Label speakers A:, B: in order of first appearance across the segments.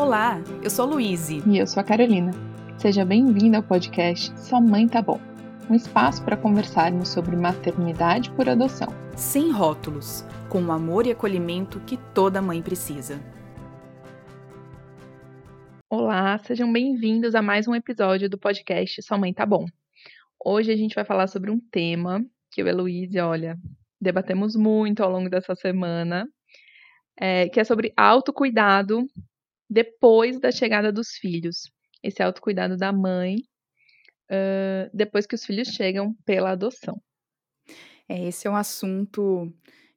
A: Olá, eu sou a Luíse.
B: E eu sou a Carolina. Seja bem-vinda ao podcast Sua Mãe Tá Bom um espaço para conversarmos sobre maternidade por adoção.
A: Sem rótulos, com o amor e acolhimento que toda mãe precisa.
B: Olá, sejam bem-vindos a mais um episódio do podcast Sua Mãe Tá Bom. Hoje a gente vai falar sobre um tema que eu e a olha, debatemos muito ao longo dessa semana, é, que é sobre autocuidado depois da chegada dos filhos. Esse autocuidado da mãe uh, depois que os filhos chegam pela adoção.
A: É, esse é um assunto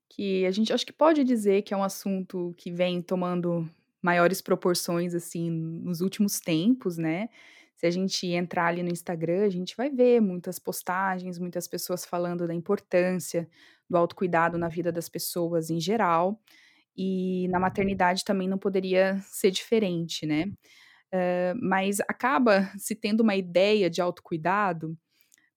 A: que a gente acho que pode dizer que é um assunto que vem tomando maiores proporções assim nos últimos tempos, né? Se a gente entrar ali no Instagram, a gente vai ver muitas postagens, muitas pessoas falando da importância do autocuidado na vida das pessoas em geral. E na maternidade também não poderia ser diferente, né? Uh, mas acaba se tendo uma ideia de autocuidado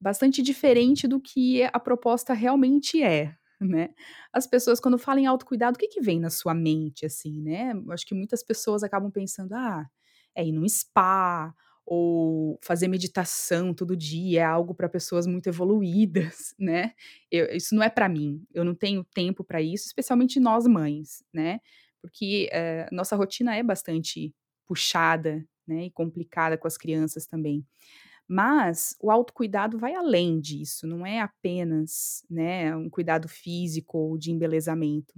A: bastante diferente do que a proposta realmente é, né? As pessoas, quando falam em autocuidado, o que, que vem na sua mente, assim, né? Acho que muitas pessoas acabam pensando, ah, é ir num spa, ou fazer meditação todo dia, é algo para pessoas muito evoluídas, né? Eu, isso não é para mim, eu não tenho tempo para isso, especialmente nós mães, né? Porque uh, nossa rotina é bastante puxada, né, e complicada com as crianças também. Mas o autocuidado vai além disso, não é apenas, né, um cuidado físico ou de embelezamento.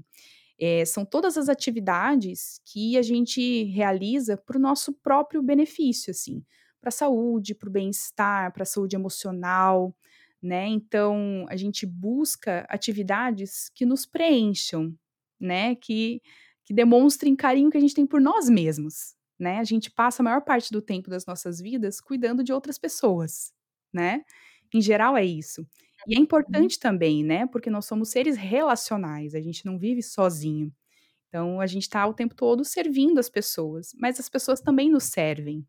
A: É, são todas as atividades que a gente realiza para o nosso próprio benefício, assim, para a saúde, para o bem-estar, para a saúde emocional, né? Então a gente busca atividades que nos preencham, né? Que, que demonstrem carinho que a gente tem por nós mesmos, né? A gente passa a maior parte do tempo das nossas vidas cuidando de outras pessoas, né? Em geral é isso. E é uhum. importante também, né? Porque nós somos seres relacionais, a gente não vive sozinho. Então a gente está o tempo todo servindo as pessoas, mas as pessoas também nos servem,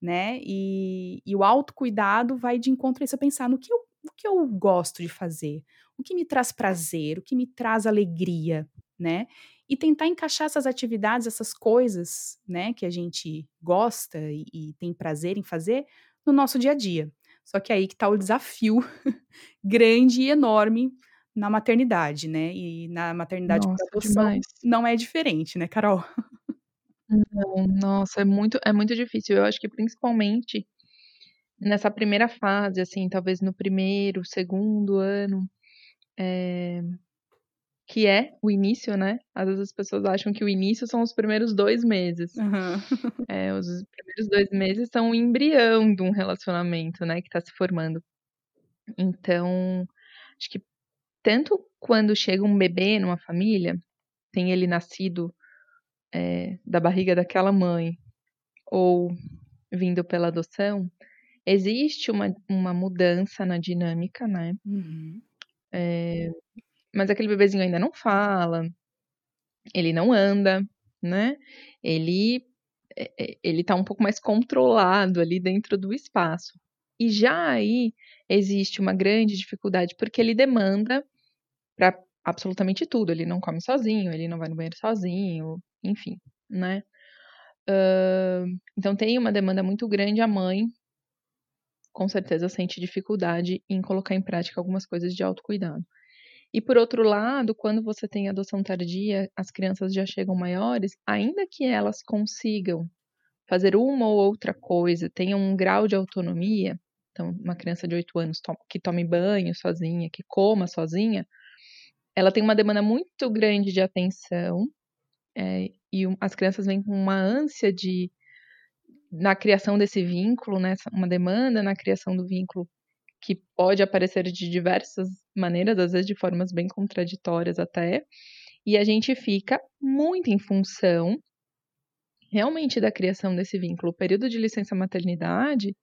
A: né? E, e o autocuidado vai de encontro a isso, a pensar no que, eu, o que eu gosto de fazer, o que me traz prazer, o que me traz alegria, né? e tentar encaixar essas atividades, essas coisas, né, que a gente gosta e, e tem prazer em fazer no nosso dia a dia. Só que aí que está o desafio grande e enorme na maternidade, né? E na maternidade
B: nossa,
A: adoção não é diferente, né, Carol?
B: Não, nossa, é muito, é muito difícil. Eu acho que principalmente nessa primeira fase, assim, talvez no primeiro, segundo ano, é, que é o início, né? Às vezes as pessoas acham que o início são os primeiros dois meses. É, os primeiros dois meses são o embrião de um relacionamento, né? Que tá se formando. Então, acho que tanto quando chega um bebê numa família, tem ele nascido é, da barriga daquela mãe, ou vindo pela adoção, existe uma, uma mudança na dinâmica, né?
A: Uhum.
B: É, mas aquele bebezinho ainda não fala, ele não anda, né? Ele é, é, ele tá um pouco mais controlado ali dentro do espaço. E já aí existe uma grande dificuldade porque ele demanda para absolutamente tudo. Ele não come sozinho, ele não vai no banheiro sozinho, enfim, né? Uh, então tem uma demanda muito grande. A mãe, com certeza, sente dificuldade em colocar em prática algumas coisas de autocuidado. E por outro lado, quando você tem adoção tardia, as crianças já chegam maiores, ainda que elas consigam fazer uma ou outra coisa, tenham um grau de autonomia, então uma criança de 8 anos que tome banho sozinha, que coma sozinha, ela tem uma demanda muito grande de atenção, é, e as crianças vêm com uma ânsia de na criação desse vínculo, né, uma demanda na criação do vínculo que pode aparecer de diversas maneiras, às vezes de formas bem contraditórias até, e a gente fica muito em função realmente da criação desse vínculo. O período de licença maternidade,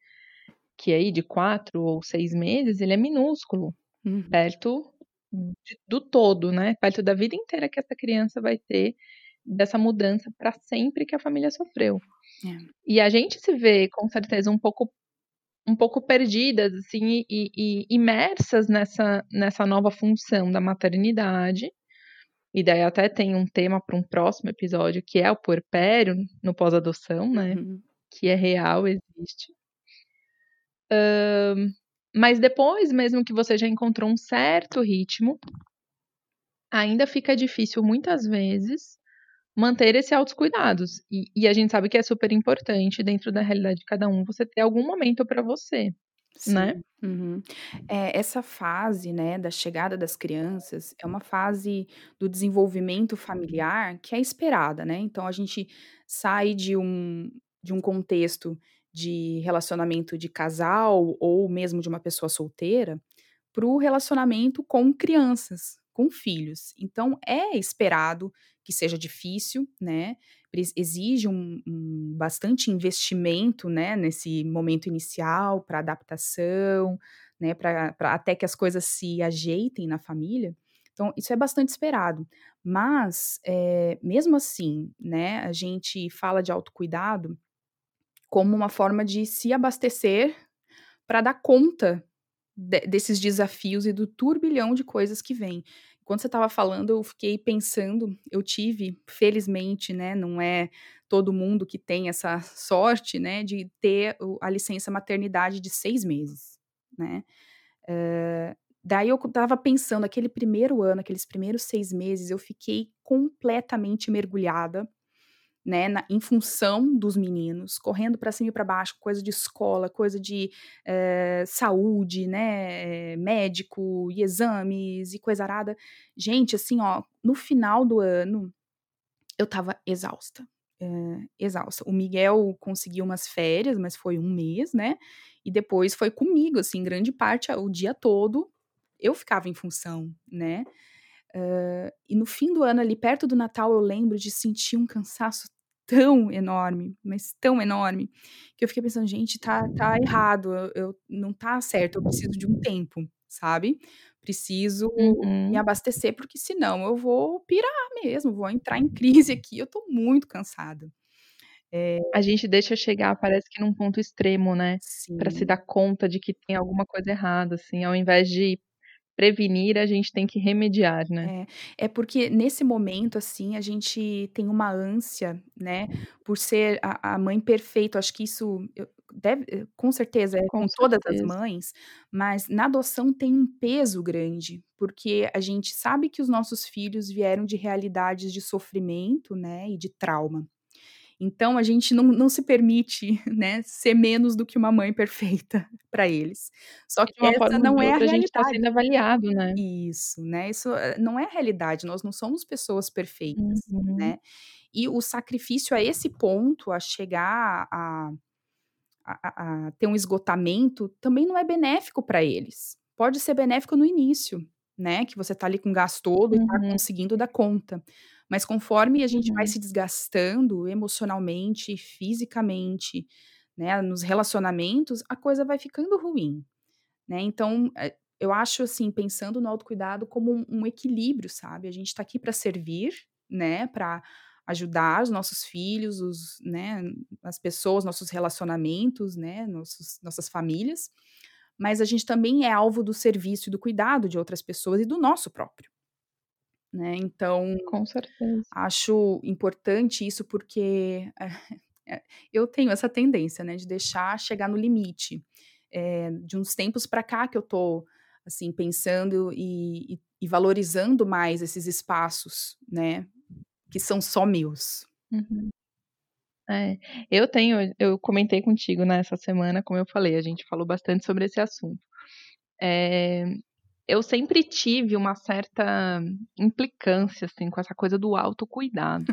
B: que é aí de quatro ou seis meses, ele é minúsculo,
A: uhum.
B: perto de, do todo, né? Perto da vida inteira que essa criança vai ter dessa mudança para sempre que a família sofreu.
A: É.
B: E a gente se vê, com certeza, um pouco um pouco perdidas, assim, e, e imersas nessa, nessa nova função da maternidade, e daí até tem um tema para um próximo episódio, que é o puerpério no pós-adoção, né?
A: Uhum.
B: Que é real, existe. Hã, mas depois, mesmo que você já encontrou um certo ritmo, ainda fica difícil muitas vezes manter esse autos cuidados. E, e a gente sabe que é super importante dentro da realidade de cada um você ter algum momento para você, né?
A: Sim, uhum. É, essa fase, né, da chegada das crianças é uma fase do desenvolvimento familiar que é esperada, né? Então a gente sai de um de um contexto de relacionamento de casal ou mesmo de uma pessoa solteira para o relacionamento com crianças, com filhos. Então é esperado que seja difícil, né? Exige um um bastante investimento, né, nesse momento inicial para adaptação, né, pra até que as coisas se ajeitem na família. Então isso é bastante esperado. Mas, eh, mesmo assim, né, a gente fala de autocuidado como uma forma de se abastecer para dar conta de desses desafios e do turbilhão de coisas que vêm. Quando você estava falando, eu fiquei pensando, eu tive, felizmente, né, não é todo mundo que tem essa sorte, né, de ter a licença maternidade de 6 meses, né. Hã, daí eu estava pensando, aquele primeiro ano, aqueles primeiros 6 meses, eu fiquei completamente mergulhada, né, na em função dos meninos, correndo para cima e para baixo, coisa de escola, coisa de, eh, saúde, né, eh, médico e exames e coisa arada. Gente, assim, ó, no final do ano, eu estava exausta, eh, exausta. O Miguel conseguiu umas férias, mas foi 1 mês, né, e depois foi comigo, assim, grande parte o dia todo, eu ficava em função, né. Hã, e no fim do ano, ali perto do Natal, eu lembro de sentir um cansaço tão enorme, mas tão enorme, que eu fiquei pensando: "Gente, tá tá errado, eu eu não tá certo, eu preciso de um tempo", sabe. Preciso me
B: Uhum.
A: abastecer, porque senão eu vou pirar mesmo, vou entrar em crise aqui, eu tô muito cansada. Eh
B: A gente deixa chegar, parece que num ponto extremo, né, para se dar conta de que tem alguma coisa errada, assim, ao invés de prevenir, a gente tem que remediar, né.
A: É, é porque nesse momento, assim, a gente tem uma ânsia, né, por ser a a mãe perfeita, acho que isso deve com certeza é
B: Com
A: com todas as mães, mas na adoção tem um peso grande, porque a gente sabe que os nossos filhos vieram de realidades de sofrimento, né, e de trauma. Então a gente não não se permite, né, ser menos do que uma mãe perfeita para eles. Só
B: E de
A: que
B: uma
A: essa
B: forma
A: não é a
B: outra, a gente tá
A: realidade.
B: sendo avaliado, né.
A: Isso, né, isso, eh, não é a realidade, nós não somos pessoas perfeitas,
B: Uhum.
A: né. E o sacrifício a esse ponto, a chegar a a a ter um esgotamento, também não é benéfico para eles. Pode ser benéfico no início, né, que você tá ali com o gás todo e tá
B: Uhum.
A: conseguindo dar conta. Mas conforme a gente vai
B: Uhum.
A: se desgastando emocionalmente, fisicamente, né, nos relacionamentos, a coisa vai ficando ruim, né. Então, eh, eu acho, assim, pensando no autocuidado como um um equilíbrio, sabe. A gente tá aqui para servir, né, para ajudar os nossos filhos, os né, as pessoas, nossos relacionamentos, né, nossos nossas famílias, mas a gente também é alvo do serviço e do cuidado de outras pessoas e do nosso próprio. Né, então,
B: Com certeza.
A: acho importante isso, porque, eh, eu tenho essa tendência, né, de deixar chegar no limite. Eh, de uns tempos para cá que eu tô, assim, pensando e e e valorizando mais esses espaços, né, que são só meus.
B: Uhum. É, eu tenho eu comentei contigo, né, essa semana, como eu falei, a gente falou bastante sobre esse assunto. Eh, eu sempre tive uma certa implicância, assim, com essa coisa do autocuidado.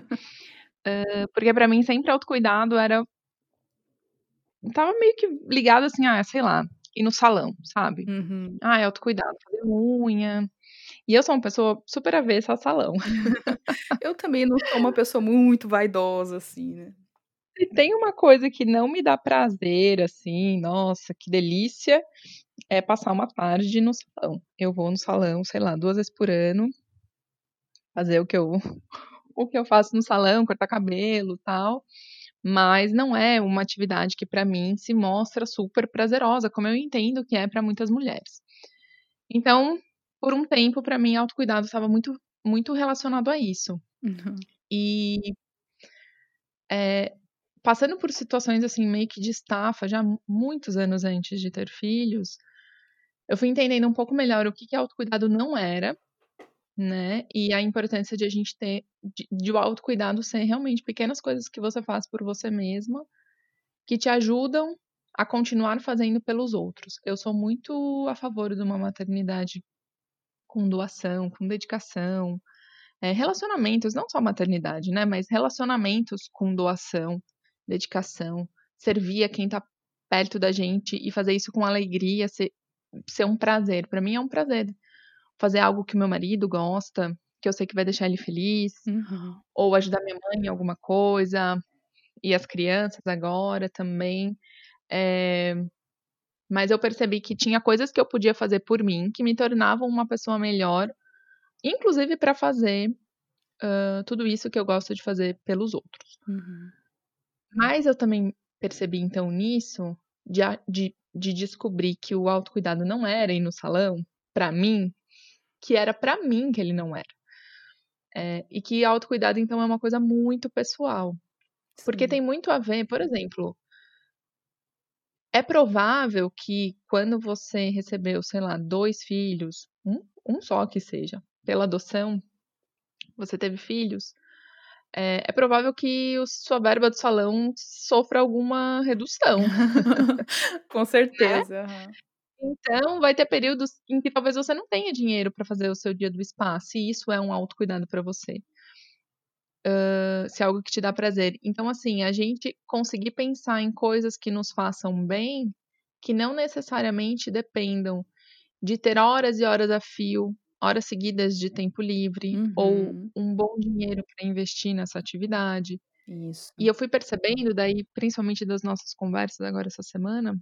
B: Hã, porque para mim sempre autocuidado era estava meio que ligado, assim, ah, sei lá, ir no salão, sabe.
A: Uhum.
B: Ai, autocuidado, fazer unha. E eu sou uma pessoa super avessa a salão.
A: Eu também não sou uma pessoa muito vaidosa, assim, né.
B: Se tem uma coisa que não me dá prazer, assim, nossa, que delícia, é passar uma tarde no salão. Eu vou no salão, sei lá, 2 vezes por ano fazer o que eu o que eu faço no salão, cortar cabelo, tal, mas não é uma atividade que para mim se mostra super prazerosa, como eu entendo que é para muitas mulheres. Então, por um tempo, para mim autocuidado estava muito muito relacionado a isso.
A: Uhum.
B: E eh, passando por situações, assim, meio que de estafa, já muitos anos antes de ter filhos, eu fui entendendo um pouco melhor o que que autocuidado não era, né, e a importância de a gente ter de de o autocuidado ser realmente pequenas coisas que você faz por você mesma, que te ajudam a continuar fazendo pelos outros. Eu sou muito a favor de uma maternidade com doação, com dedicação, eh, relacionamentos, não só maternidade, né, mas relacionamentos com doação, dedicação, servir a quem tá perto da gente e fazer isso com alegria, ser ser um prazer. Pra mim é um prazer fazer algo que o meu marido gosta, que eu sei que vai deixar ele feliz,
A: Uhum.
B: ou ajudar minha mãe em alguma coisa, e as crianças agora também. Eh, mas eu percebi que tinha coisas que eu podia fazer por mim, que me tornavam uma pessoa melhor, inclusive pra fazer, hã, tudo isso que eu gosto de fazer pelos outros.
A: Uhum.
B: Mas eu também percebi então nisso, de de de descobrir que o autocuidado não era ir no salão, pra mim, que era pra mim que ele não era. Eh, e que autocuidado então é uma coisa muito pessoal. Porque
A: Sim.
B: tem muito a ver por exemplo é provável que quando você recebeu, sei lá, 2 filhos, 1 1 só que seja, pela adoção, você teve filhos, eh, é provável que o sua verba do salão sofra alguma redução.
A: Com
B: Né.
A: certeza, aham.
B: Então vai ter períodos em que talvez você não tenha dinheiro pra fazer o seu dia do spa, se isso é um autocuidado pra você. Hã, se é algo que te dá prazer. Então, assim, a gente conseguir pensar em coisas que nos façam bem, que não necessariamente dependam de ter horas e horas a fio, horas seguidas de tempo livre, ou
A: Uhum.
B: um bom dinheiro pra investir nessa atividade. E
A: Isso.
B: eu fui percebendo daí, principalmente das nossas conversas agora essa semana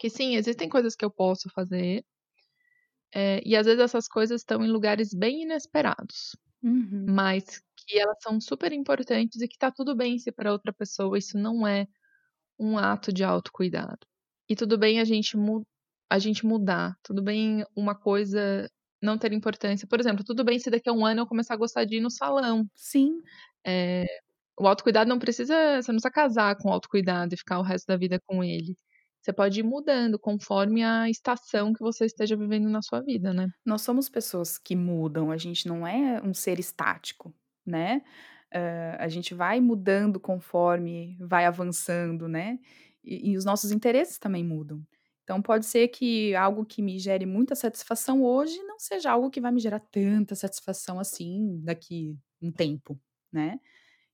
B: que sim, existem coisas que eu posso fazer eh, e às vezes essas coisas estão em lugares bem inesperados,
A: Uhum.
B: mas que elas são super importantes e que tá tudo bem se pra outra pessoa isso não é um ato de autocuidado. E tudo bem a gente mu a gente mudar, tudo bem uma coisa não ter importância. Por exemplo, tudo bem se daqui a 1 ano eu começar a gostar de ir no salão.
A: Sim.
B: Eh, o autocuidado não precisa você não precisa casar com o autocuidado e ficar o resto da vida com ele. Você pode ir mudando conforme a estação que você esteja vivendo na sua vida, né.
A: Nós somos pessoas que mudam, a gente não é um ser estático, né. Hã, a gente vai mudando conforme vai avançando, né, e e os nossos interesses também mudam. Então pode ser que algo que me gere muita satisfação hoje, não seja algo que vai me gerar tanta satisfação assim daqui um tempo, né.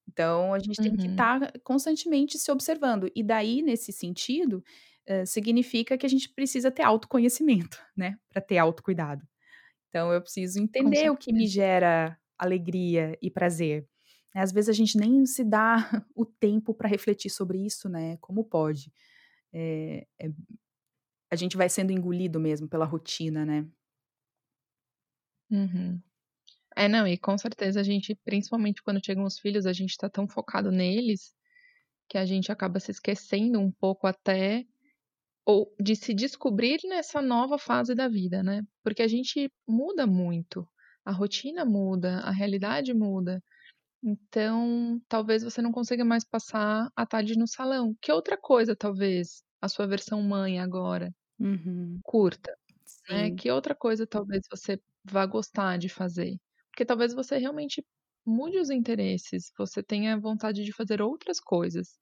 A: Então a gente tem que
B: Uhum.
A: estar constantemente se observando. E daí, nesse sentido, hã, significa que a gente precisa ter autoconhecimento, né, pra ter autocuidado. Então eu preciso entender o que me gera alegria e prazer. Às vezes a gente nem se dá o tempo pra refletir sobre isso, né, como pode? Eh eh, a gente vai sendo engolido mesmo pela rotina, né.
B: Uhum. É, não, e com certeza a gente principalmente quando chegam os filhos, a gente tá tão focado neles, que a gente acaba se esquecendo um pouco até ou de se descobrir nessa nova fase da vida, né. Porque a gente muda muito, a rotina muda, a realidade muda. Então, talvez você não consiga mais passar a tarde no salão. Que outra coisa talvez a sua versão mãe agora
A: Uhum.
B: curta, né,
A: Sim.
B: que outra coisa talvez você vá gostar de fazer? Porque talvez você realmente mude os interesses, você tenha vontade de fazer outras coisas,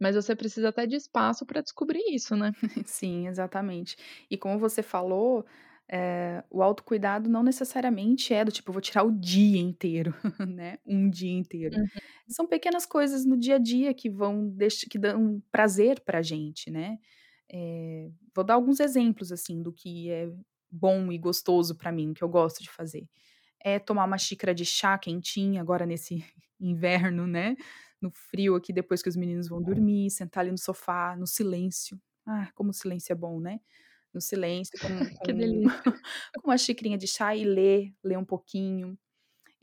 B: mas você precisa até de espaço pra descobrir isso, né.
A: Sim, exatamente. E como você falou, eh, o autocuidado não necessariamente é do tipo: "Eu vou tirar o dia inteiro", né, um dia inteiro.
B: Uhum.
A: São pequenas coisas no dia a dia que vão que dão prazer pra gente, né. Eh, vou dar alguns exemplos, assim, do que é bom e gostoso pra mim, que eu gosto de fazer. É tomar uma xícara de chá quentinha agora nesse inverno, né, no frio aqui depois que os meninos vão dormir, sentar ali no sofá, no silêncio. Ah, como o silêncio é bom, né. No silêncio com com com uma xicrinha de chá e ler, ler um pouquinho.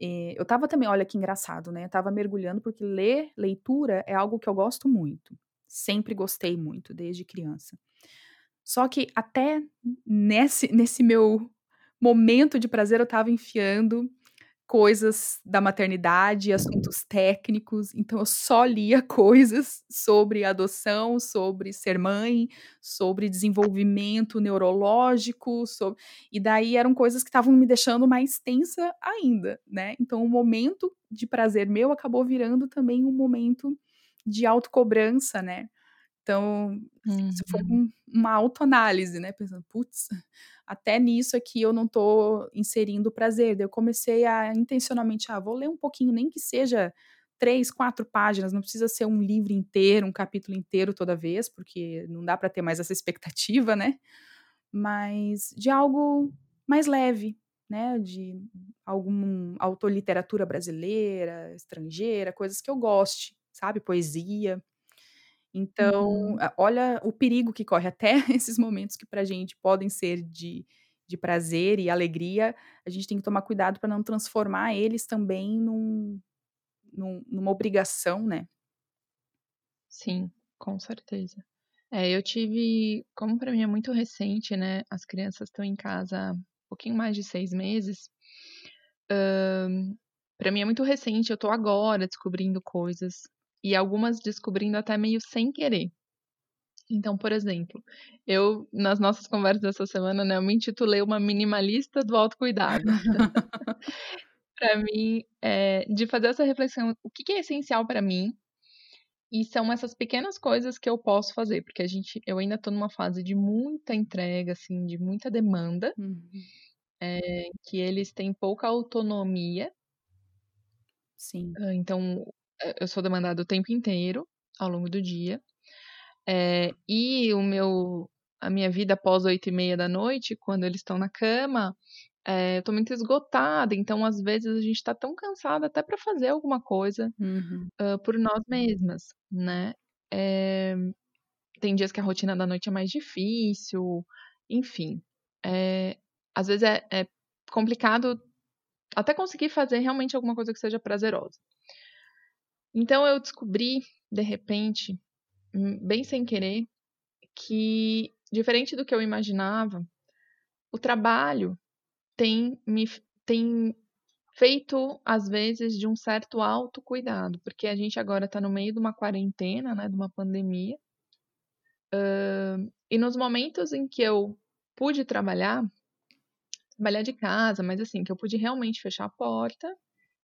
A: Eh, eu estava também olha que engraçado, né, eu estava mergulhando, porque ler, leitura é algo que eu gosto muito, sempre gostei muito, desde criança. Só que até nesse nesse meu momento de prazer eu estava enfiando coisas da maternidade, assuntos técnicos, então eu só lia coisas sobre adoção, sobre ser mãe, sobre desenvolvimento neurológico, so e daí eram coisas que estavam me deixando mais tensa ainda, né. Então o momento de prazer meu acabou virando também um momento de autocobrança, né. Então, isso foi
B: Uhum.
A: um uma autoanálise, né, pensando: "Puts, até nisso aqui eu não tô inserindo prazer". Daí eu comecei a intencionalmente: "Ah, vou ler um pouquinho, nem que seja 3, 4 páginas, não precisa ser um livro inteiro, um capítulo inteiro toda vez, porque não dá para ter mais essa expectativa, né, mas de algo mais leve, né, de algum autor literatura brasileira, estrangeira, coisas que eu goste, sabe, poesia. Então, a olha o perigo que corre, até esses momentos que pra gente podem ser de de prazer e alegria, a gente tem que tomar cuidado para não transformar eles também num num numa obrigação, né.
B: Sim, com certeza. É, eu tive como para mim é muito recente, né, as crianças estão em casa um pouquinho mais de 6 meses, hã, pra mim é muito recente, eu tô agora descobrindo coisas, e algumas descobrindo até meio sem querer. Então, por exemplo, eu nas nossas conversas dessa semana, né, eu me intitulei uma minimalista do autocuidado. Pra mim, eh, de fazer essa reflexão, o que que é essencial pra mim, e são essas pequenas coisas que eu posso fazer, porque a gente eu ainda tô numa fase de muita entrega, assim, de muita demanda,
A: Uhum.
B: eh, que eles têm pouca autonomia.
A: Sim.
B: Hã, então, eu sou demandada o tempo inteiro, ao longo do dia, eh, e o meu a minha vida após 20h30, quando eles estão na cama, eh, eu tô muito esgotada, então às vezes a gente tá tão cansada até pra fazer alguma coisa,
A: Uhum.
B: hã, por nós mesmas, né. Eh, tem dias que a rotina da noite é mais difícil, enfim, eh, às vezes é é complicado até conseguir fazer realmente alguma coisa que seja prazerosa. Então eu descobri, de repente, hum, bem sem querer, que diferente do que eu imaginava, o trabalho tem me tem feito, às vezes, de um certo autocuidado, porque a gente agora tá no meio de uma quarentena, né, de uma pandemia. Hã, e nos momentos em que eu pude trabalhar, trabalhar de casa, mas assim, que eu pude realmente fechar a porta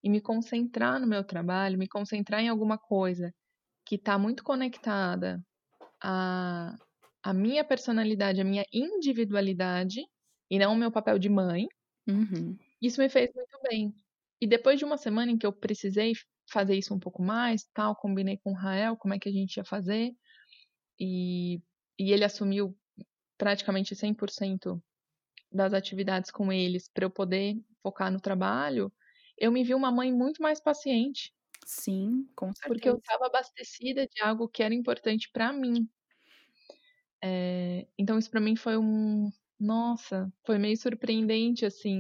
B: e me concentrar no meu trabalho, me concentrar em alguma coisa que tá muito conectada à à minha personalidade, à minha individualidade, e não o meu papel de mãe
A: Uhum.
B: isso me fez muito bem. E depois de uma semana em que eu precisei fazer isso um pouco mais, tal, combinei com o Rael como é que a gente ia fazer, e e ele assumiu praticamente 100% das atividades com eles, pra eu poder focar no trabalho, eu me vi uma mãe muito mais paciente.
A: Sim, com
B: Porque eu
A: certeza.
B: estava abastecida de algo que era importante pra mim. Eh, então isso pra mim foi um nossa, foi meio surpreendente, assim,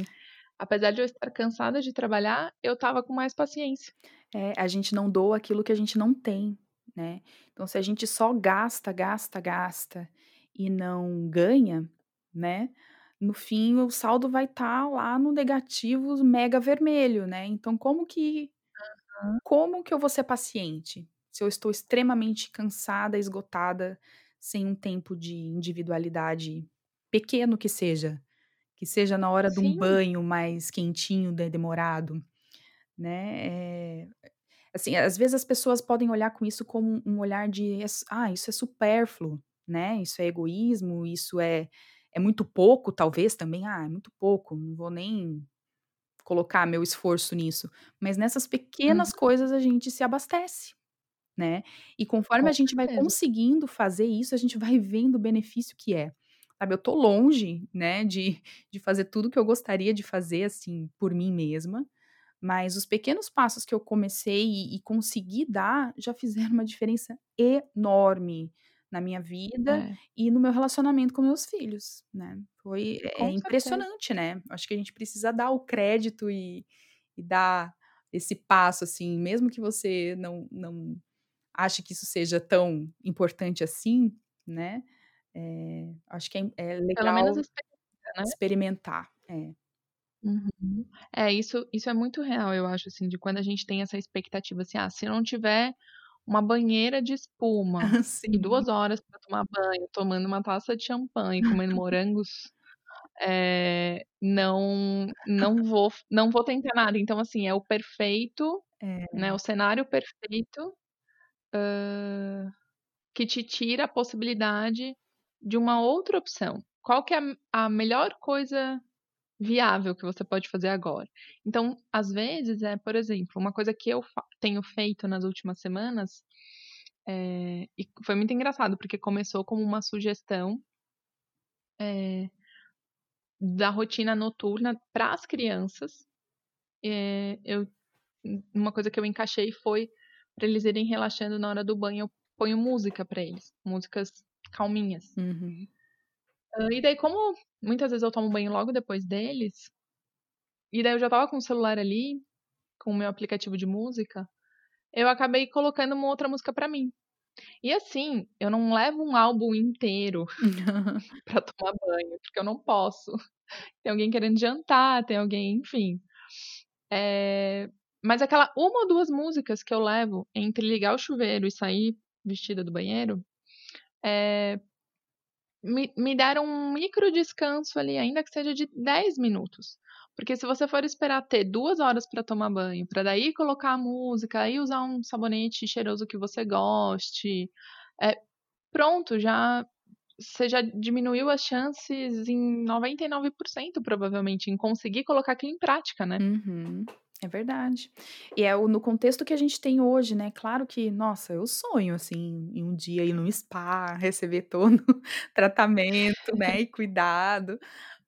B: apesar de eu estar cansada de trabalhar, eu estava com mais paciência.
A: É, a gente não doa aquilo que a gente não tem, né. Então se a gente só gasta, gasta, gasta e não ganha, né, no fim o saldo vai estar lá no negativo mega vermelho, né. Então como que
B: Aham.
A: como que eu vou ser paciente, se eu estou extremamente cansada, esgotada, sem um tempo de individualidade, pequeno que seja, que seja na hora de um
B: Sim.
A: banho mais quentinho, de demorado, né. Eh, assim, às vezes as pessoas podem olhar com isso como um olhar de "Ah, isso é supérfluo", né, "Isso é egoísmo, isso é é muito pouco", talvez também, "Ah, é muito pouco, não vou nem colocar meu esforço nisso", mas nessas pequenas
B: Uhum.
A: coisas a gente se abastece, né. E conforme
B: Com
A: a gente vai
B: certeza.
A: conseguindo fazer isso, a gente vai vendo o benefício que é. Sabe, eu tô longe, né, de de fazer tudo que eu gostaria de fazer, assim, por mim mesma, mas os pequenos passos que eu comecei e e consegui dar, já fizeram uma diferença enorme na minha vida
B: É.
A: e no meu relacionamento com meus filhos, né. Foi é
B: certeza.
A: impressionante, né. Acho que a gente precisa dar o crédito e e dar esse passo, assim, mesmo que você não não ache que isso seja tão importante assim, né, eh, acho que é é
B: Pelo menos
A: legal
B: né.
A: experimentar. É.
B: Uhum. É, isso isso é muito real, eu acho, assim, de quando a gente tem essa expectativa, assim: "Ah, se não tiver uma banheira de espuma e
A: Sim.
B: 2 horas pra tomar banho, tomando uma taça de champanhe, comendo morangos, eh, não não vou não vou tentar nada". Então, assim, é o perfeito, né,
A: É.
B: o cenário perfeito, hã, que te tira a possibilidade de uma outra opção. Qual que é a a melhor coisa viável que você pode fazer agora? Então, às vezes, é, por exemplo, uma coisa que eu tenho feito nas últimas semanas, eh, e foi muito engraçado, porque começou como uma sugestão eh da rotina noturna para as crianças. Eh, eu uma coisa que eu encaixei foi pra eles irem relaxando na hora do banho, eu ponho música pra eles, músicas calminhas.
A: Uhum.
B: E daí como muitas vezes eu tomo banho logo depois deles e daí eu já estava com o celular ali, com o meu aplicativo de música, eu acabei colocando uma outra música pra mim. E assim, eu não levo um álbum inteiro pra tomar banho, porque eu não posso. Tem alguém querendo jantar, tem alguém enfim. Eh, mas aquela 1 ou 2 músicas que eu levo entre ligar o chuveiro e sair vestida do banheiro, eh me me deram um micro descanso ali, ainda que seja de 10 minutos. Porque se você for esperar ter 2 horas pra tomar banho, pra daí colocar a música, aí usar um sabonete cheiroso que você goste, eh, pronto, já você já diminuiu as chances em 99% provavelmente, em conseguir colocar aquilo em prática, né.
A: Uhum. É verdade. E é o no contexto que a gente tem hoje, né, claro que, nossa, eu sonho, assim, em um dia ir num spa, receber todo tratamento, né, e cuidado,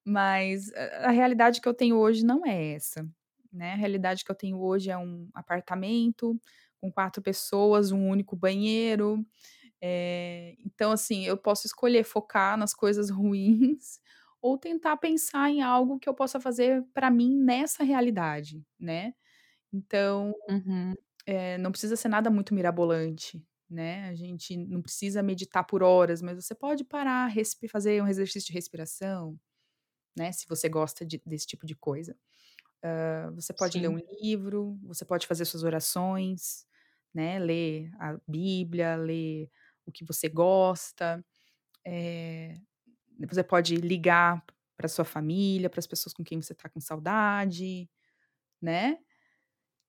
A: mas a a realidade que eu tenho hoje não é essa, né. A realidade que eu tenho hoje é um apartamento com 4 pessoas, um único banheiro, eh, então, assim, eu posso escolher focar nas coisas ruins ou tentar pensar em algo que eu possa fazer pra mim nessa realidade, né. Então,
B: Uhum.
A: eh, não precisa ser nada muito mirabolante, né, a gente não precisa meditar por horas, mas você pode parar, fazer um exercício de respiração, né, se você gosta de desse tipo de coisa. Hã, você pode ler
B: Sim.
A: um livro, você pode fazer suas orações, né, ler a bíblia, ler o que você gosta, eh, você pode ligar pra sua família, para as pessoas com quem você tá com saudade, né.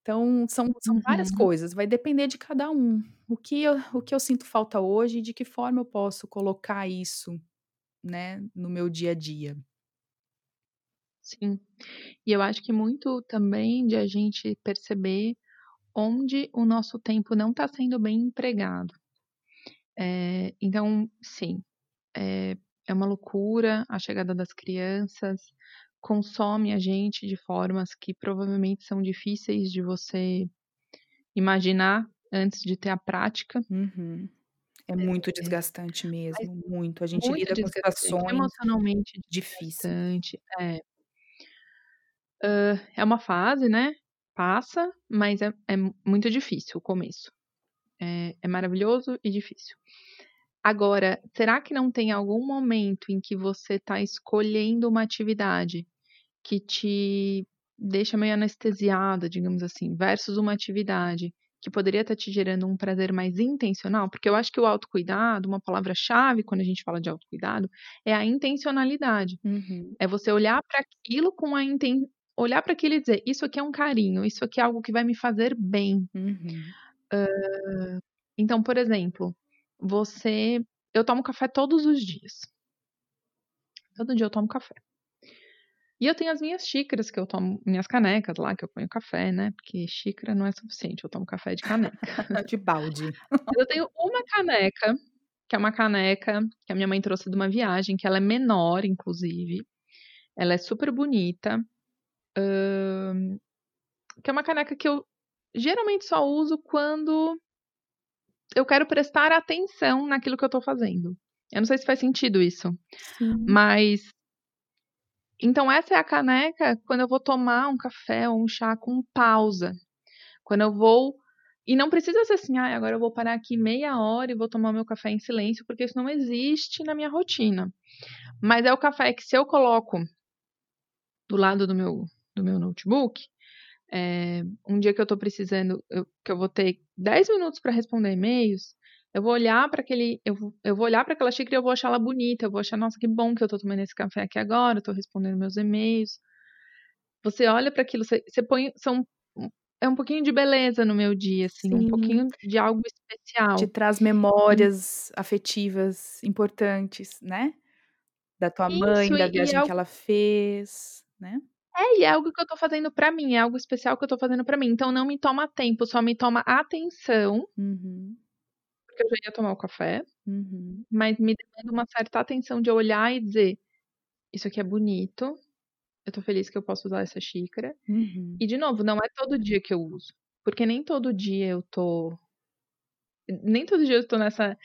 A: Então são são várias
B: Uhum.
A: coisas, vai depender de cada um. O que eu o que eu sinto falta hoje e de que forma eu posso colocar isso, né, no meu dia a dia.
B: Sim. E eu acho que muito também de a gente perceber onde o nosso tempo não tá sendo bem empregado. Eh, então, sim, eh, é uma loucura a chegada das crianças, consome a gente de formas que provavelmente são difíceis de você imaginar antes de ter a prática.
A: Uhum. É muito
B: Eh,
A: desgastante
B: mas
A: mesmo, muito. A gente
B: muito
A: lida com situações
B: emocionalmente
A: difíceis.
B: É. Hã, é uma fase, né, passa, mas é é muito difícil o começo. É é maravilhoso e difícil. Agora, será que não tem algum momento em que você tá escolhendo uma atividade que te deixa meio anestesiada, digamos assim, versus uma atividade que poderia estar te gerando um prazer mais intencional? Porque eu acho que o autocuidado, uma palavra-chave quando a gente fala de autocuidado, é a intencionalidade.
A: Uhum.
B: É você olhar pra aquilo com a inten olhar pra aquilo e dizer: "Isso aqui é um carinho, isso aqui é algo que vai me fazer bem".
A: Uhum.
B: Hã, então, por exemplo, você eu tomo café todos os dias. Todo dia eu tomo café. E eu tenho as minhas xícaras que eu tomo minhas canecas lá que eu ponho café, né, porque xícara não é suficiente, eu tomo café de caneca.
A: De balde.
B: Eu tenho uma caneca, que é uma caneca que a minha mãe trouxe de uma viagem, que ela é menor inclusive, ela é super bonita, hã, que é uma caneca que eu geralmente só uso quando eu quero prestar atenção naquilo que eu tô fazendo. Eu não sei se faz sentido isso,
A: Sim.
B: mas então essa é a caneca quando eu vou tomar um café ou um chá com pausa, quando eu vou e não precisa ser assim: "Ai, agora eu vou parar aqui meia hora e vou tomar o meu café em silêncio", porque isso não existe na minha rotina. Mas é o café que se eu coloco do lado do meu do meu notebook, eh, um dia que eu tô precisando, eu que eu vou ter 10 minutos pra responder e-mails, eu vou olhar pra aquele eu vou eu vou olhar pra aquela xícara e eu vou achar ela bonita, eu vou achar: "Nossa, que bom que eu tô tomando esse café aqui agora, tô respondendo meus e-mails". Você olha pra aquilo, você você põe são um é um pouquinho de beleza no meu dia, assim, um
A: Sim.
B: pouquinho de algo
A: Te
B: especial.
A: traz
B: En
A: memórias afetivas importantes, né. Da tua mãe,
B: Isso,
A: da
B: e e é
A: viagem que ela fez, né.
B: É, e é algo que eu tô fazendo pra mim, é algo especial que eu tô fazendo pra mim, então não me toma tempo, só me toma atenção
A: Uhum.
B: porque eu já ia tomar o café,
A: Uhum.
B: mas me demanda uma certa atenção de olhar e dizer: "Isso aqui é bonito, eu tô feliz que eu posso usar essa xícara".
A: Uhum.
B: E de novo, não é todo dia que eu uso, porque nem todo dia eu tô nem todo dia eu tô nessa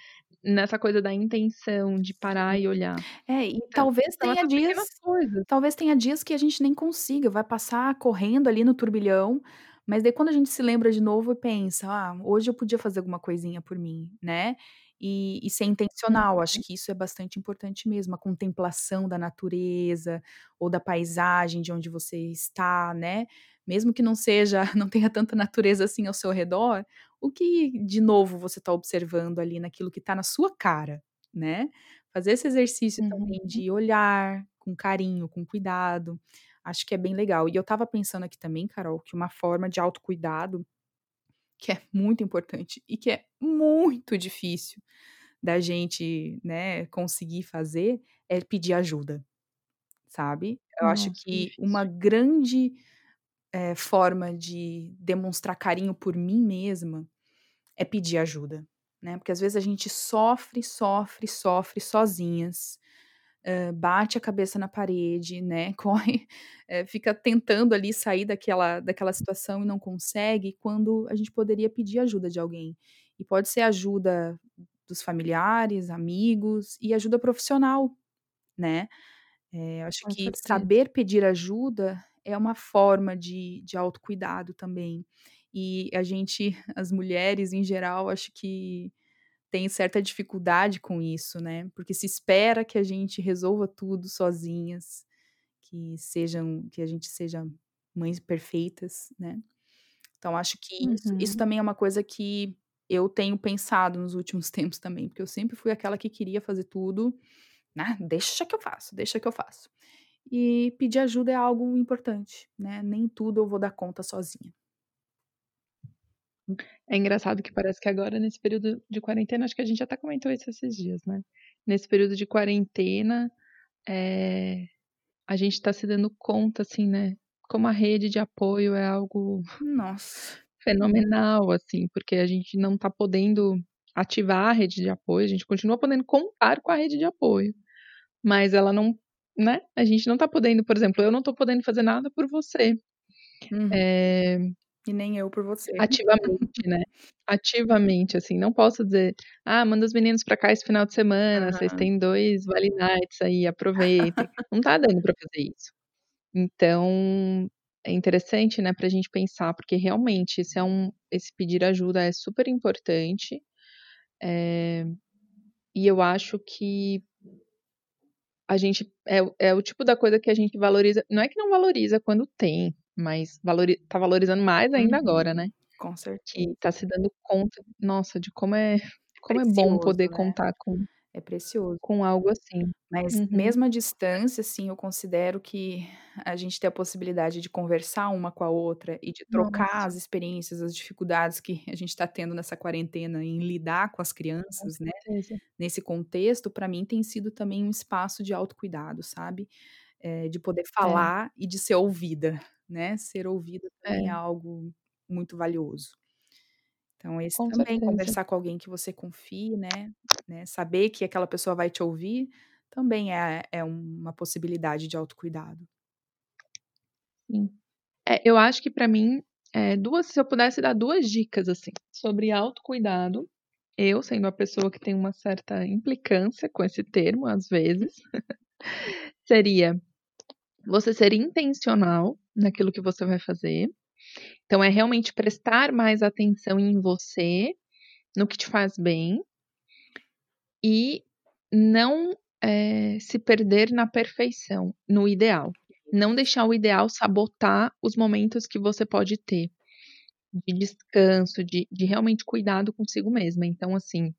B: nessa coisa da intenção de parar e olhar.
A: É, e
B: Então
A: talvez tenha dias talvez tenha dias que a gente nem consiga, vai passar correndo ali no turbilhão, mas daí quando a gente se lembra de novo e pensa: "Ah, hoje eu podia fazer alguma coisinha por mim", né. E e ser intencional, acho
B: Uhum.
A: que isso é bastante importante mesmo, a contemplação da natureza, ou da paisagem de onde você está, né. Mesmo que não seja não tenha tanta natureza assim ao seu redor, o que de novo você tá observando ali naquilo que tá na sua cara, né. Fazer esse exercício também
B: Uhum.
A: de olhar com carinho, com cuidado, acho que é bem legal. E eu estava pensando aqui também, Carol, que uma forma de autocuidado, que é muito importante e que é muito difícil da gente, né, conseguir fazer, é pedir ajuda, sabe. Eu acho
B: Nossa,
A: que uma grande, eh, forma de demonstrar carinho por mim mesma, é pedir ajuda, né, porque às vezes a gente sofre, sofre, sofre sozinhas, hã, bate a cabeça na parede, né, corre eh, fica tentando ali sair daquela daquela situação e não consegue, quando a gente poderia pedir ajuda de alguém. E pode ser ajuda dos familiares, amigos e ajuda profissional, né. Eh, acho
B: Com
A: que
B: certeza.
A: saber pedir ajuda é uma forma de de autocuidado também. E a gente, as mulheres em geral, acho que tem certa dificuldade com isso, né, porque se espera que a gente resolva tudo sozinhas, que sejam que a gente seja mães perfeitas, né. Então acho que isso isso
B: Uhum.
A: também é uma coisa que eu tenho pensado nos últimos tempos também, porque eu sempre fui aquela que queria fazer tudo, né, "deixa que eu faço, deixa que eu faço". E pedir ajuda é algo importante, né, nem tudo eu vou dar conta sozinha.
B: É engraçado que parece que agora nesse período de quarentena, acho que a gente até comentou isso esses dias, né. Nesse período de quarentena, eh, a gente tá se dando conta, assim, né, como a rede de apoio é algo
A: Nossa.
B: fenomenal, assim, porque a gente não tá podendo ativar a rede de apoio, a gente continua podendo contar com a rede de apoio, mas ela não né, a gente não tá podendo, por exemplo, eu não tô podendo fazer nada por você.
A: Uhum.
B: Eh
A: E nem eu por você.
B: ativamente, né, ativamente, assim, não posso dizer: "Ah, manda os meninos pra cá esse final de semana, vocês
A: Aham.
B: têm 2 Vale Nights aí, aproveitem", não tá dando pra fazer isso. Então, é interessante, né, pra gente pensar, porque realmente esse é um esse pedir ajuda é super importante, eh, e eu acho que a gente é é o tipo da coisa que a gente valoriza não é que não valoriza quando tem, mas valori tá valorizando mais ainda agora, né,
A: Uhum. Com certeza.
B: que tá se dando conta, nossa, de como é
A: É
B: como é bom
A: precioso,
B: poder
A: né.
B: contar com
A: É precioso.
B: com algo assim.
A: Mas
B: Uhum.
A: mesmo à distância, assim, eu considero que a gente ter a possibilidade de conversar uma com a outra e de trocar
B: Nossa.
A: as experiências, as dificuldades que a gente tá tendo nessa quarentena em lidar com as
B: Com
A: crianças, né,
B: certeza.
A: nesse contexto, pra mim tem sido também um espaço de autocuidado, sabe. Eh, de poder
B: É.
A: falar e de ser ouvida, né, ser ouvida também é
B: É.
A: algo muito valioso. Então esse
B: Com
A: também,
B: certeza.
A: conversar com alguém que você confie, né né, saber que aquela pessoa vai te ouvir, também é é uma possibilidade de autocuidado.
B: Sim. É, eu acho que pra mim, eh, 2 se eu pudesse dar 2 dicas, assim, sobre autocuidado, eu sendo uma pessoa que tem uma certa implicância com esse termo, às vezes, seria você ser intencional naquilo que você vai fazer. Então é realmente prestar mais atenção em você, no que te faz bem e não, eh, se perder na perfeição, no ideal, não deixar o ideal sabotar os momentos que você pode ter de descanso, de, de realmente cuidado consigo mesma. Então, assim,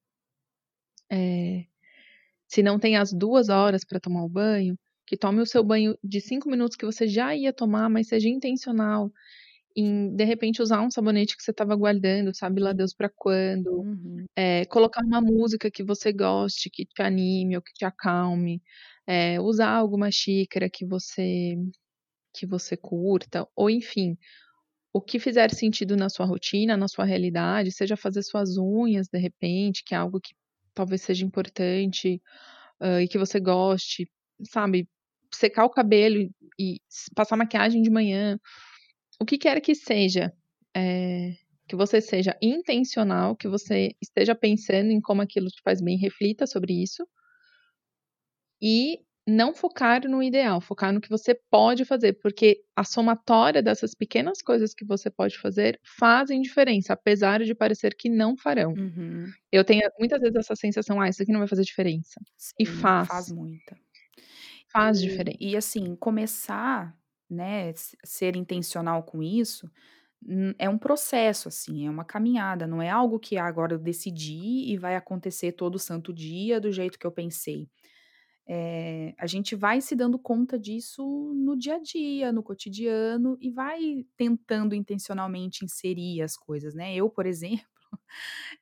B: é, se não tem as duas horas para tomar o banho, que tome o seu banho de cinco minutos que você já ia tomar, mas seja intencional em de repente usar um sabonete que você estava guardando, sabe lá Deus para quando,
A: Uhum.
B: é, colocar uma música que você goste, que te anime ou que te acalme, é, usar alguma xícara que você que você curta, ou enfim, o que fizer sentido na sua rotina, na sua realidade, seja fazer suas unhas de repente, que é algo que talvez seja importante, hã, e que você goste, sabe, secar o cabelo e passar maquiagem de manhã, o que quer que seja, eh, que você seja intencional, que você esteja pensando em como aquilo te faz bem, reflita sobre isso. E não focar no ideal, focar no que você pode fazer, porque a somatória dessas pequenas coisas que você pode fazer fazem diferença, apesar de parecer que não farão.
A: Uhum.
B: Eu tenho muitas vezes essa sensação: "Ah, isso aqui não vai fazer diferença", e
A: Sim,
B: faz.
A: faz muita.
B: Faz
A: E
B: diferença.
A: e assim, começar, né, ser intencional com isso, é um processo, assim, é uma caminhada, não é algo que agora eu decidi e vai acontecer todo santo dia do jeito que eu pensei. Eh, a gente vai se dando conta disso no dia a dia, no cotidiano e vai tentando intencionalmente inserir as coisas, né. Eu, por exemplo,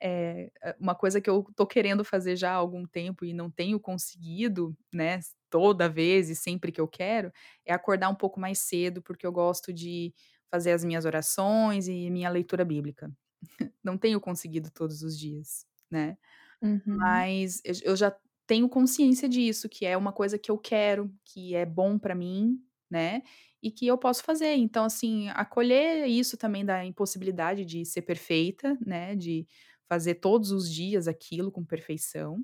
A: eh, uma coisa que eu tô querendo fazer já há algum tempo e não tenho conseguido, né, toda vez e sempre que eu quero, é acordar um pouco mais cedo, porque eu gosto de fazer as minhas orações e minha leitura bíblica. Não tenho conseguido todos os dias, né.
B: Uhum.
A: Mas eu já tenho consciência disso, que é uma coisa que eu quero, que é bom pra mim, né, e que eu posso fazer. Então, assim, acolher isso também da impossibilidade de ser perfeita, né, de fazer todos os dias aquilo com perfeição,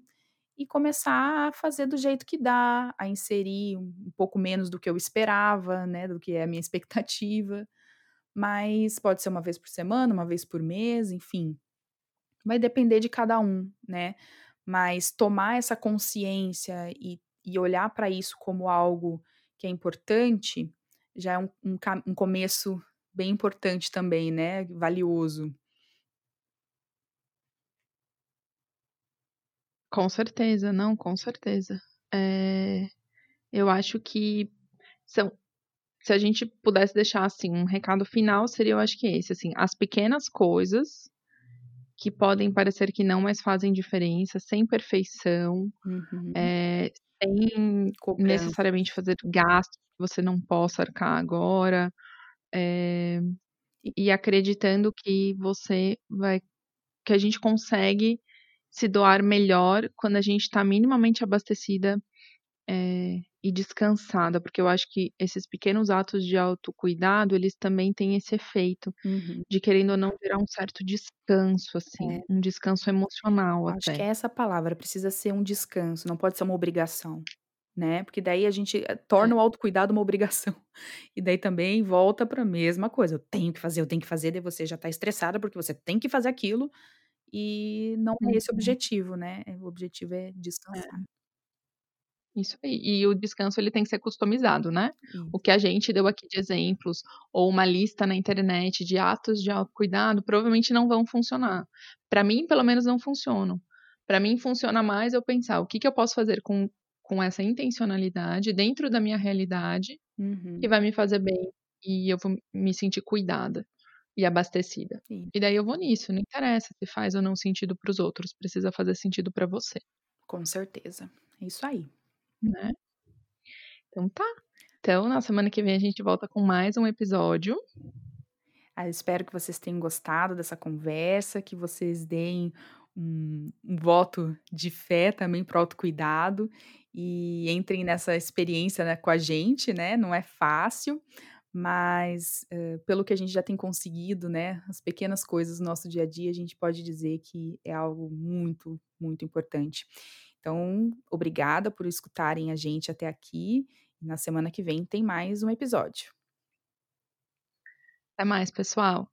A: e começar a fazer do jeito que dá, a inserir um pouco menos do que eu esperava, né, do que é a minha expectativa, mas pode ser uma vez por semana, uma vez por mês, enfim. Vai depender de cada um, né, mas tomar essa consciência e e olhar pra isso como algo que é importante, já é um um um começo bem importante também, né, valioso.
B: Com certeza, não, com certeza. Eh, eu acho que são se a gente pudesse deixar, assim, um recado final, seria eu acho que esse, assim, as pequenas coisas que podem parecer que não, mas fazem diferença, sem perfeição,
A: Uhum.
B: eh, sem necessariamente
A: Cobranças.
B: fazer gastos que você não possa arcar agora, eh,
A: E
B: acreditando que você vai que a gente consegue se doar melhor quando a gente tá minimamente abastecida, eh, e descansada, porque eu acho que esses pequenos atos de autocuidado, eles também têm esse efeito
A: Uhum.
B: de, querendo ou não, gerar um certo descanso, assim,
A: É.
B: um descanso emocional
A: Acho que
B: até.
A: é essa palavra, precisa ser um descanso, não pode ser uma obrigação, né, porque daí a gente, eh, torna
B: É.
A: o autocuidado uma obrigação, e daí também volta pra mesma coisa, "Eu tenho que fazer, eu tenho que fazer", daí você já tá estressada, porque você tem que fazer aquilo, e não é esse o
B: Uhum.
A: objetivo, né, o objetivo é descansar.
B: É. Isso aí. E o descanso ele tem que ser customizado, né. O que a gente deu aqui de exemplos, ou uma lista na internet de atos de autocuidado, provavelmente não vão funcionar. Pra mim, pelo menos, não funcionam. Pra mim funciona mais eu pensar: "O que que eu posso fazer com com essa intencionalidade, dentro da minha realidade, que
A: Uhum.
B: vai me fazer bem, e eu vou me sentir cuidada e abastecida".
A: Sim.
B: E daí eu vou nisso, não interessa se faz ou não sentido para os outros, precisa fazer sentido pra você.
A: Com certeza, é isso aí.
B: Né. Então tá. Então na semana que vem a gente volta com mais um episódio.
A: Ah, eu espero que vocês tenham gostado dessa conversa, que vocês deem um um voto de fé também para o autocuidado, e entrem nessa experiência, né, com a gente, né, não é fácil, mas, hã, pelo que a gente já tem conseguido, né, as pequenas coisas no nosso dia a dia, a gente pode dizer que é algo muito, muito importante. Então, obrigada por escutarem a gente até aqui, na semana que vem tem mais um episódio.
B: Até mais pessoal.